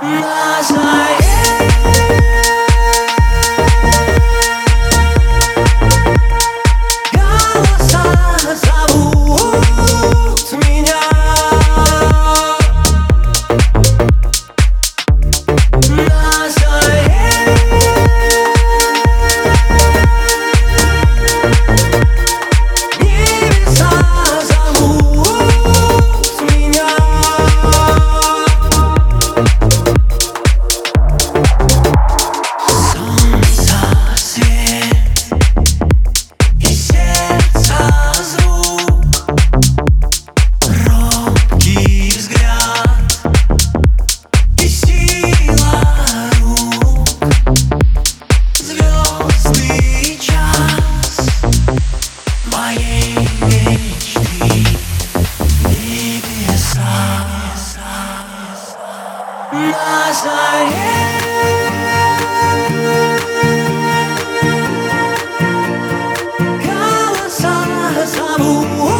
My life. Nazaré. Cala-se, sabor.